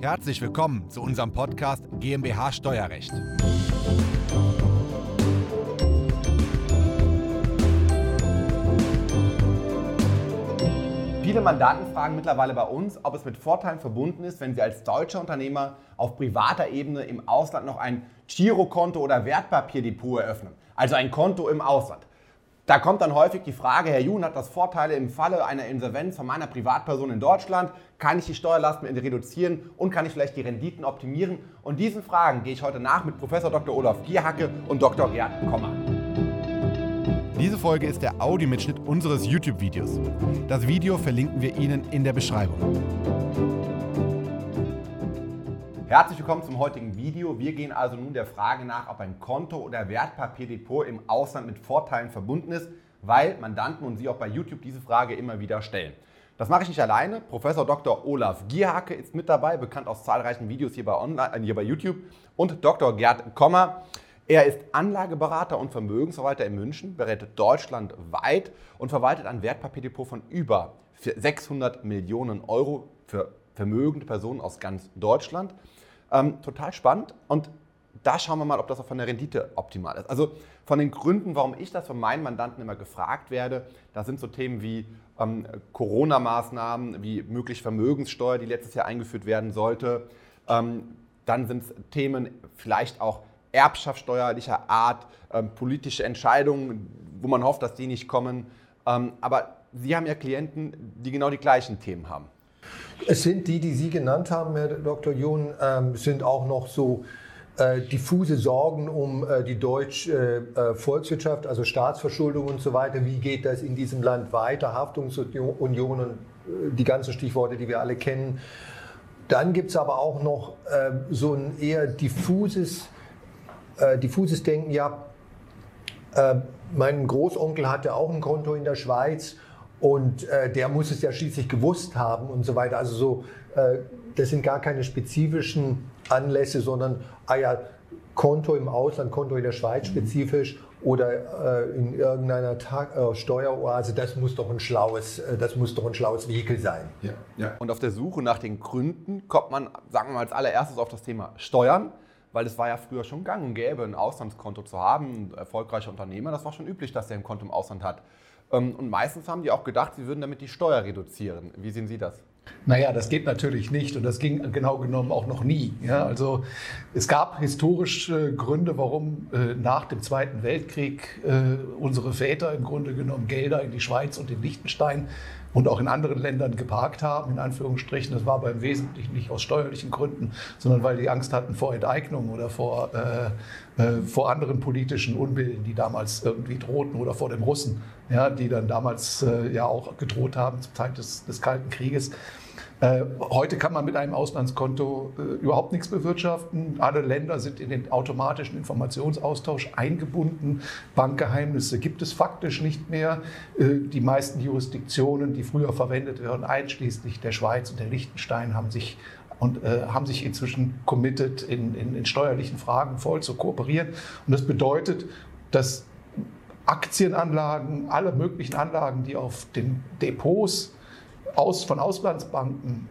Herzlich willkommen zu unserem Podcast GmbH Steuerrecht. Viele Mandanten fragen mittlerweile bei uns, ob es mit Vorteilen verbunden ist, wenn sie als deutscher Unternehmer auf privater Ebene im Ausland noch ein Girokonto oder Wertpapierdepot eröffnen. Also ein Konto im Ausland. Da kommt dann häufig die Frage, Herr Jun, hat das Vorteile im Falle einer Insolvenz von meiner Privatperson in Deutschland? Kann ich die Steuerlasten reduzieren und kann ich vielleicht die Renditen optimieren? Und diesen Fragen gehe ich heute nach mit Professor Dr. Olaf Gierhacke und Dr. Gerd Kommer. Diese Folge ist der Audiomitschnitt unseres YouTube-Videos. Das Video verlinken wir Ihnen in der Beschreibung. Herzlich willkommen zum heutigen Video. Wir gehen also nun der Frage nach, ob ein Konto oder Wertpapierdepot im Ausland mit Vorteilen verbunden ist, weil Mandanten und Sie auch bei YouTube diese Frage immer wieder stellen. Das mache ich nicht alleine. Professor Dr. Olaf Gierhacke ist mit dabei, bekannt aus zahlreichen Videos hier bei, Online, äh, hier bei YouTube, und Dr. Gerd Kommer. Er ist Anlageberater und Vermögensverwalter in München, berät deutschlandweit und verwaltet ein Wertpapierdepot von über 600 Millionen Euro für vermögende Personen aus ganz Deutschland. Ähm, total spannend und da schauen wir mal, ob das auch von der Rendite optimal ist. Also von den Gründen, warum ich das von meinen Mandanten immer gefragt werde, da sind so Themen wie ähm, Corona-Maßnahmen, wie möglich Vermögenssteuer, die letztes Jahr eingeführt werden sollte. Ähm, dann sind es Themen vielleicht auch erbschaftssteuerlicher Art, ähm, politische Entscheidungen, wo man hofft, dass die nicht kommen. Ähm, aber Sie haben ja Klienten, die genau die gleichen Themen haben. Es sind die, die Sie genannt haben, Herr Dr. Jun, ähm, sind auch noch so äh, diffuse Sorgen um äh, die deutsche äh, Volkswirtschaft, also Staatsverschuldung und so weiter. Wie geht das in diesem Land weiter? Haftungsunion und äh, die ganzen Stichworte, die wir alle kennen. Dann gibt es aber auch noch äh, so ein eher diffuses, äh, diffuses Denken, ja, mein Großonkel hatte auch ein Konto in der Schweiz und äh, der muss es ja schließlich gewusst haben und so weiter. Also so, äh, das sind gar keine spezifischen Anlässe, sondern, ah ja, Konto im Ausland, Konto in der Schweiz mhm. spezifisch oder äh, in irgendeiner Tag, äh, Steueroase, das muss doch ein schlaues, äh, das muss doch ein schlaues Vehikel sein. Ja, ja. Und auf der Suche nach den Gründen kommt man, sagen wir mal als allererstes auf das Thema Steuern weil es war ja früher schon gang und gäbe, ein Auslandskonto zu haben. Ein erfolgreicher Unternehmer, das war schon üblich, dass der ein Konto im Ausland hat. Ähm, und meistens haben die auch gedacht, sie würden damit die Steuer reduzieren. Wie sehen Sie das? Naja, das geht natürlich nicht und das ging genau genommen auch noch nie. Ja, also es gab historische Gründe, warum äh, nach dem Zweiten Weltkrieg äh, unsere Väter im Grunde genommen Gelder in die Schweiz und in Liechtenstein und auch in anderen Ländern geparkt haben, in Anführungsstrichen. Das war beim Wesentlichen nicht aus steuerlichen Gründen, sondern weil die Angst hatten vor Enteignung oder vor, äh, äh, vor anderen politischen Unbilden, die damals irgendwie drohten oder vor dem Russen, ja, die dann damals äh, ja auch gedroht haben zur Zeit des, des Kalten Krieges. Äh, heute kann man mit einem Auslandskonto äh, überhaupt nichts bewirtschaften. Alle Länder sind in den automatischen Informationsaustausch eingebunden. Bankgeheimnisse gibt es faktisch nicht mehr. Äh, die meisten Jurisdiktionen, die früher verwendet werden, einschließlich der Schweiz und der Liechtenstein, haben sich und äh, haben sich inzwischen committed, in, in, in steuerlichen Fragen voll zu kooperieren. Und das bedeutet, dass Aktienanlagen, alle möglichen Anlagen, die auf den Depots aus, von Auslandsbanken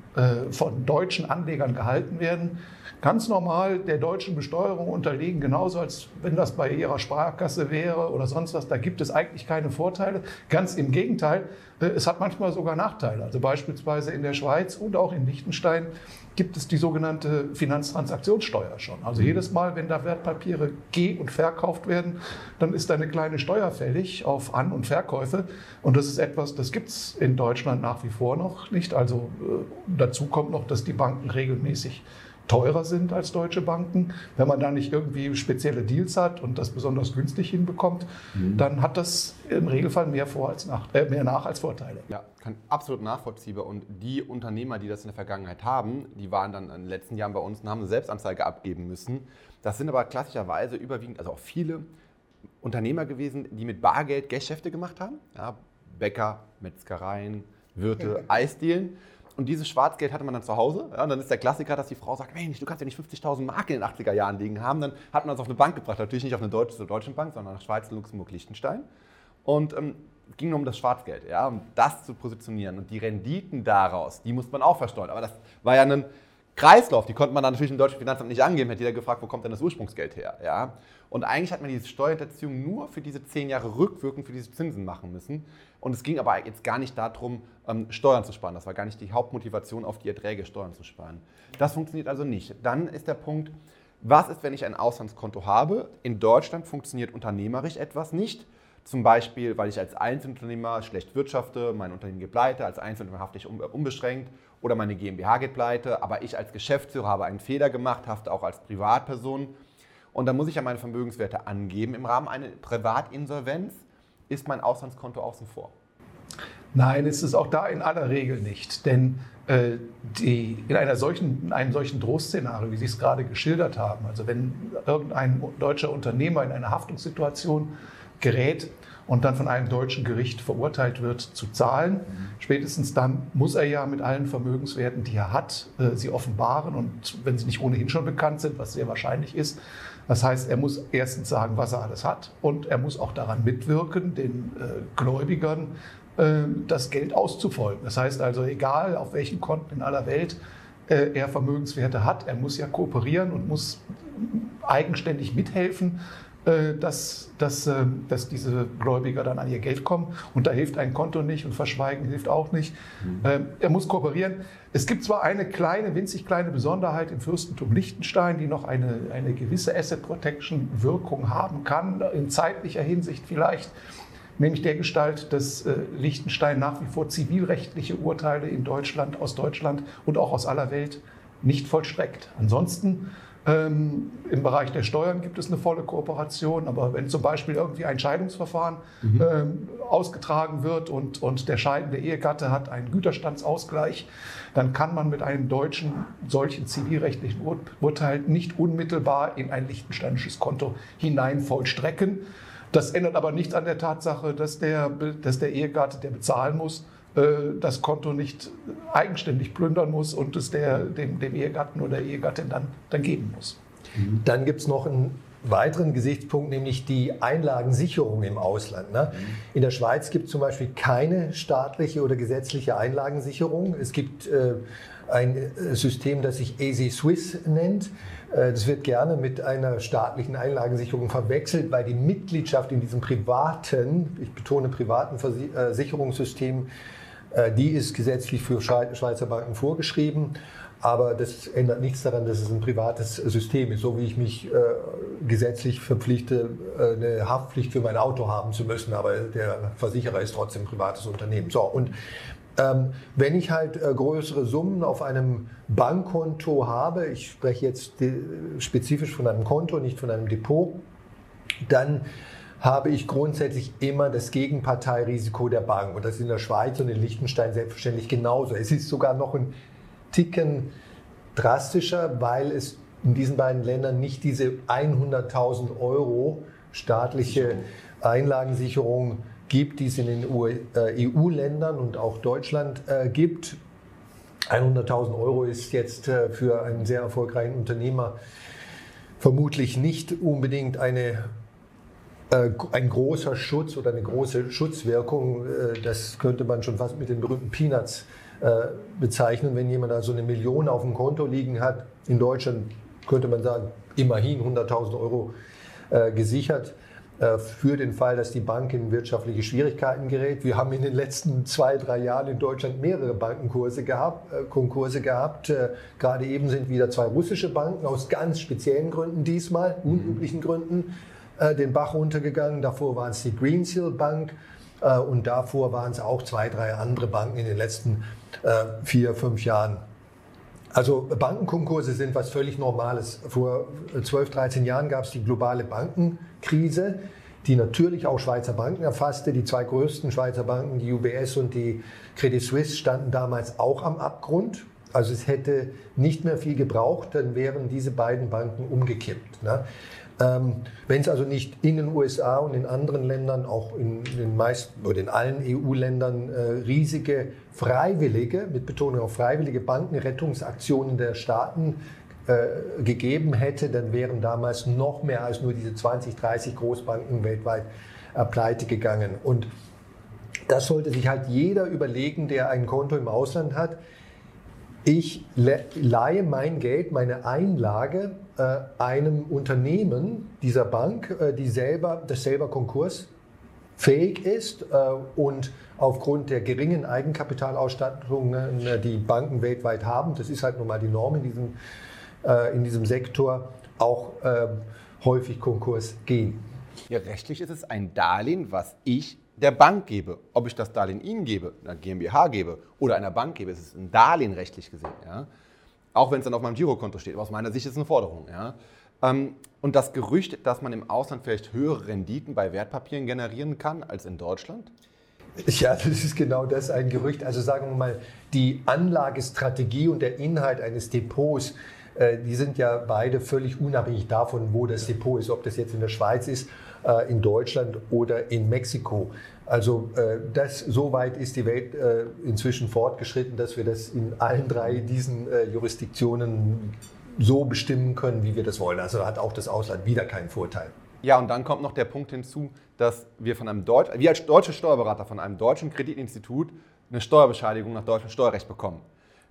von deutschen Anlegern gehalten werden, ganz normal der deutschen Besteuerung unterliegen, genauso als wenn das bei ihrer Sparkasse wäre oder sonst was. Da gibt es eigentlich keine Vorteile. Ganz im Gegenteil, äh, es hat manchmal sogar Nachteile. Also beispielsweise in der Schweiz und auch in Liechtenstein gibt es die sogenannte Finanztransaktionssteuer schon. Also jedes Mal, wenn da Wertpapiere geh- und verkauft werden, dann ist da eine kleine Steuer fällig auf An- und Verkäufe. Und das ist etwas, das gibt es in Deutschland nach wie vor noch nicht. Also äh, dazu kommt noch, dass die Banken regelmäßig teurer sind als deutsche Banken. Wenn man da nicht irgendwie spezielle Deals hat und das besonders günstig hinbekommt, mhm. dann hat das im Regelfall mehr, vor als nach, äh, mehr nach als Vorteile. Ja, kann absolut nachvollziehbar. Und die Unternehmer, die das in der Vergangenheit haben, die waren dann in den letzten Jahren bei uns und haben eine Selbstanzeige abgeben müssen. Das sind aber klassischerweise überwiegend, also auch viele Unternehmer gewesen, die mit Bargeld Geschäfte gemacht haben. Ja, Bäcker, Metzgereien, Wirte, Eisdielen. Und dieses Schwarzgeld hatte man dann zu Hause. Ja, und dann ist der Klassiker, dass die Frau sagt, Mensch, du kannst ja nicht 50.000 Mark in den 80er Jahren liegen haben. Dann hat man das auf eine Bank gebracht. Natürlich nicht auf eine deutsche, deutsche Bank, sondern nach Schweiz, Luxemburg, Liechtenstein. Und ähm, es ging nur um das Schwarzgeld, ja, um das zu positionieren. Und die Renditen daraus, die muss man auch versteuern. Aber das war ja ein Kreislauf, die konnte man dann natürlich im deutschen Finanzamt nicht angeben, hätte jeder gefragt, wo kommt denn das Ursprungsgeld her? Ja? Und eigentlich hat man diese Steuerhinterziehung nur für diese zehn Jahre rückwirkend für diese Zinsen machen müssen. Und es ging aber jetzt gar nicht darum, ähm, Steuern zu sparen. Das war gar nicht die Hauptmotivation, auf die Erträge Steuern zu sparen. Das funktioniert also nicht. Dann ist der Punkt, was ist, wenn ich ein Auslandskonto habe? In Deutschland funktioniert unternehmerisch etwas nicht. Zum Beispiel, weil ich als Einzelunternehmer schlecht wirtschafte, mein Unternehmen geht pleite, als Einzelunternehmer hafte ich unbeschränkt oder meine GmbH geht pleite, aber ich als Geschäftsführer habe einen Fehler gemacht, hafte auch als Privatperson. Und dann muss ich ja meine Vermögenswerte angeben. Im Rahmen einer Privatinsolvenz ist mein Auslandskonto außen vor. Nein, ist es auch da in aller Regel nicht. Denn äh, die, in, einer solchen, in einem solchen Drohszenario, wie Sie es gerade geschildert haben, also wenn irgendein deutscher Unternehmer in eine Haftungssituation gerät und dann von einem deutschen Gericht verurteilt wird zu zahlen, spätestens dann muss er ja mit allen Vermögenswerten, die er hat, äh, sie offenbaren. Und wenn sie nicht ohnehin schon bekannt sind, was sehr wahrscheinlich ist, das heißt, er muss erstens sagen, was er alles hat und er muss auch daran mitwirken, den äh, Gläubigern äh, das Geld auszufolgen. Das heißt also, egal auf welchen Konten in aller Welt er Vermögenswerte hat, er muss ja kooperieren und muss eigenständig mithelfen, dass, dass, dass diese Gläubiger dann an ihr Geld kommen. Und da hilft ein Konto nicht und Verschweigen hilft auch nicht. Mhm. Er muss kooperieren. Es gibt zwar eine kleine, winzig kleine Besonderheit im Fürstentum Liechtenstein, die noch eine, eine gewisse Asset Protection Wirkung haben kann, in zeitlicher Hinsicht vielleicht nämlich der Gestalt, dass äh, Liechtenstein nach wie vor zivilrechtliche Urteile in Deutschland, aus Deutschland und auch aus aller Welt nicht vollstreckt. Ansonsten ähm, Im Bereich der Steuern gibt es eine volle Kooperation, aber wenn zum Beispiel irgendwie ein Scheidungsverfahren mhm. ähm, ausgetragen wird und, und der scheidende Ehegatte hat einen Güterstandsausgleich, dann kann man mit einem deutschen solchen zivilrechtlichen Ur Urteil nicht unmittelbar in ein liechtensteinisches Konto hinein vollstrecken. Das ändert aber nichts an der Tatsache, dass der, dass der Ehegatte, der bezahlen muss, das Konto nicht eigenständig plündern muss und es der, dem, dem Ehegatten oder der Ehegattin dann, dann geben muss. Mhm. Dann gibt es noch einen weiteren Gesichtspunkt, nämlich die Einlagensicherung im Ausland. Ne? Mhm. In der Schweiz gibt es zum Beispiel keine staatliche oder gesetzliche Einlagensicherung. Es gibt äh, ein äh, System, das sich Easy Swiss nennt. Äh, das wird gerne mit einer staatlichen Einlagensicherung verwechselt, weil die Mitgliedschaft in diesem privaten, ich betone privaten Versicherungssystem, äh, die ist gesetzlich für Schweizer Banken vorgeschrieben. Aber das ändert nichts daran, dass es ein privates System ist. So wie ich mich äh, gesetzlich verpflichte, eine Haftpflicht für mein Auto haben zu müssen, aber der Versicherer ist trotzdem ein privates Unternehmen. So, und ähm, wenn ich halt äh, größere Summen auf einem Bankkonto habe, ich spreche jetzt spezifisch von einem Konto, nicht von einem Depot, dann habe ich grundsätzlich immer das Gegenparteirisiko der Bank. Und das ist in der Schweiz und in Liechtenstein selbstverständlich genauso. Es ist sogar noch ein Ticken drastischer, weil es in diesen beiden Ländern nicht diese 100.000 Euro staatliche Einlagensicherung gibt gibt, die es in den EU-Ländern äh, e und auch Deutschland äh, gibt. 100.000 Euro ist jetzt äh, für einen sehr erfolgreichen Unternehmer vermutlich nicht unbedingt eine, ein großer Schutz oder eine große Schutzwirkung. das könnte man schon fast mit den berühmten Peanuts bezeichnen. Wenn jemand da so eine Million auf dem Konto liegen hat, in Deutschland könnte man sagen, immerhin 100.000 Euro gesichert. Äh, für den Fall, dass die Bank in wirtschaftliche Schwierigkeiten gerät. Wir haben in den letzten zwei, drei Jahren in Deutschland mehrere Bankenkurse gehabt, äh, Konkurse gehabt. Äh, gerade eben sind wieder zwei russische Banken aus ganz speziellen Gründen diesmal, mhm. unüblichen Gründen, den Bach runtergegangen. Davor war es die Greensill Bank und davor waren es auch zwei, drei andere Banken in den letzten vier, fünf Jahren. Also Bankenkonkurse sind was völlig Normales. Vor 12, 13 Jahren gab es die globale Bankenkrise, die natürlich auch Schweizer Banken erfasste. Die zwei größten Schweizer Banken, die UBS und die Credit Suisse, standen damals auch am Abgrund. Also es hätte nicht mehr viel gebraucht, dann wären diese beiden Banken umgekippt. Ne? Ähm, Wenn es also nicht in den USA und in anderen Ländern, auch in den meisten oder in allen EU-Ländern äh, riesige freiwillige, mit Betonung auf freiwillige Bankenrettungsaktionen der Staaten äh, gegeben hätte, dann wären damals noch mehr als nur diese 20, 30 Großbanken weltweit äh, pleite gegangen. Und das sollte sich halt jeder überlegen, der ein Konto im Ausland hat Ich leihe mein Geld, meine Einlage äh, einem Unternehmen dieser Bank, äh, die selber, das selber konkursfähig ist äh, und aufgrund der geringen Eigenkapitalausstattung, äh, die Banken weltweit haben, das ist halt nun mal die Norm in diesem, äh, in diesem Sektor, auch ähm, häufig Konkurs gehen. Ja, rechtlich ist es ein Darlehen, was ich der Bank gebe. Ob ich das Darlehen Ihnen gebe, einer GmbH gebe oder einer Bank gebe, ist es ein Darlehen rechtlich gesehen. Ja? Auch wenn es dann auf meinem Girokonto steht. Aber aus meiner Sicht ist es eine Forderung. Ja? Ähm, und das Gerücht, dass man im Ausland vielleicht höhere Renditen bei Wertpapieren generieren kann als in Deutschland? Ja, das ist genau das, ein Gerücht. Also sagen wir mal, die Anlagestrategie und der Inhalt eines Depots, äh, die sind ja beide völlig unabhängig davon, wo das Depot ist, ob das jetzt in der Schweiz ist äh, in Deutschland oder in Mexiko. Also äh, das, so weit ist die Welt äh, inzwischen fortgeschritten, dass wir das in allen drei diesen Jurisdiktionen so bestimmen können, wie wir das wollen. Also hat auch das Ausland wieder keinen Vorteil. Ja, und dann kommt noch der Punkt hinzu, dass wir von einem Deutsch, wir als deutsche Steuerberater von einem deutschen Kreditinstitut eine Steuerbescheinigung nach deutschem Steuerrecht bekommen.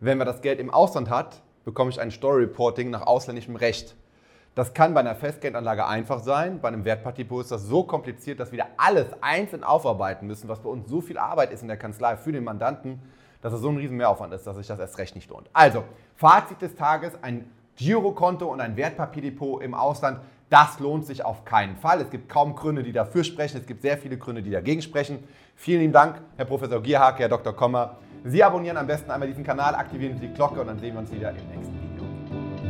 Wenn man das Geld im Ausland hat, bekomme ich ein Steuerreporting nach ausländischem Recht. Das kann bei einer Festgeldanlage einfach sein. Bei einem Wertpapierdepot ist das so kompliziert, dass wir da alles einzeln aufarbeiten müssen, was bei uns so viel Arbeit ist in der Kanzlei für den Mandanten, dass es so ein riesen Mehraufwand ist, dass sich das erst recht nicht lohnt. Also, Fazit des Tages, ein Girokonto und ein Wertpapierdepot im Ausland, das lohnt sich auf keinen Fall. Es gibt kaum Gründe, die dafür sprechen. Es gibt sehr viele Gründe, die dagegen sprechen. Vielen lieben Dank, Herr Professor Gierhake, Herr Dr. Kommer. Sie abonnieren am besten einmal diesen Kanal, aktivieren Sie die Glocke und dann sehen wir uns wieder im nächsten.